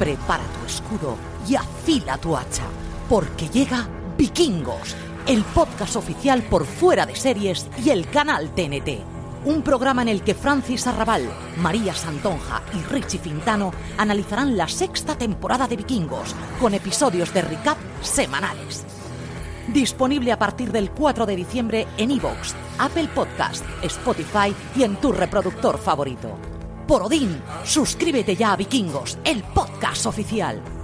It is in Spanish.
Prepara tu escudo y afila tu hacha, porque llega Vikingos, el podcast oficial por fuera de series y el canal TNT. Un programa en el que Francis Arrabal, María Santonja y Richie Fintano analizarán la sexta temporada de Vikingos con episodios de recap semanales. Disponible a partir del 4 de diciembre en iVoox, Apple Podcast, Spotify y en tu reproductor favorito. Por Odín, suscríbete ya a Vikingos, el podcast oficial.